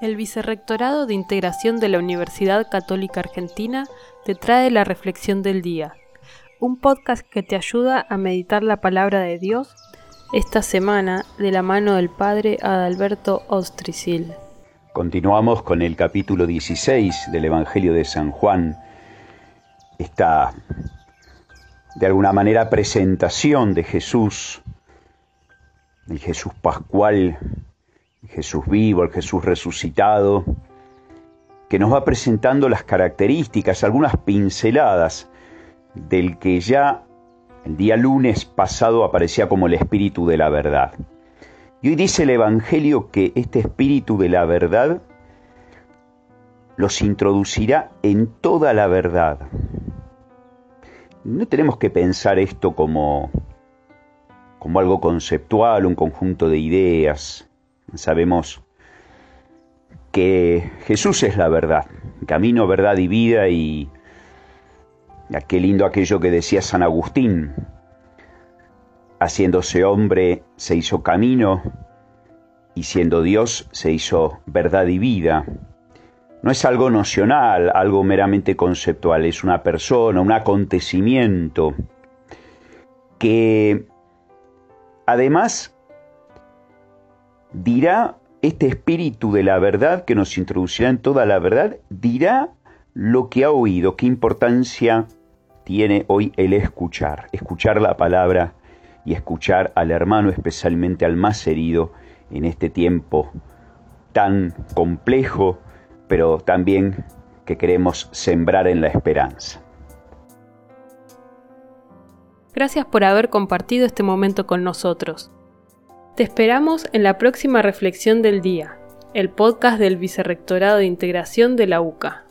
El Vicerrectorado de Integración de la Universidad Católica Argentina te trae la Reflexión del Día, un podcast que te ayuda a meditar la palabra de Dios esta semana de la mano del Padre Adalberto Ostricil. Continuamos con el capítulo 16 del Evangelio de San Juan, esta de alguna manera presentación de Jesús, el Jesús pascual Jesús vivo, el Jesús resucitado, que nos va presentando las características, algunas pinceladas del que ya el día lunes pasado aparecía como el espíritu de la verdad. Y hoy dice el Evangelio que este espíritu de la verdad los introducirá en toda la verdad. No tenemos que pensar esto como, como algo conceptual, un conjunto de ideas, Sabemos que Jesús es la verdad, camino, verdad y vida y qué lindo aquello que decía San Agustín, haciéndose hombre se hizo camino y siendo Dios se hizo verdad y vida. No es algo nocional, algo meramente conceptual, es una persona, un acontecimiento que además dirá este espíritu de la verdad que nos introducirá en toda la verdad, dirá lo que ha oído, qué importancia tiene hoy el escuchar, escuchar la palabra y escuchar al hermano, especialmente al más herido en este tiempo tan complejo, pero también que queremos sembrar en la esperanza. Gracias por haber compartido este momento con nosotros. Te esperamos en la próxima Reflexión del Día, el podcast del Vicerrectorado de Integración de la UCA.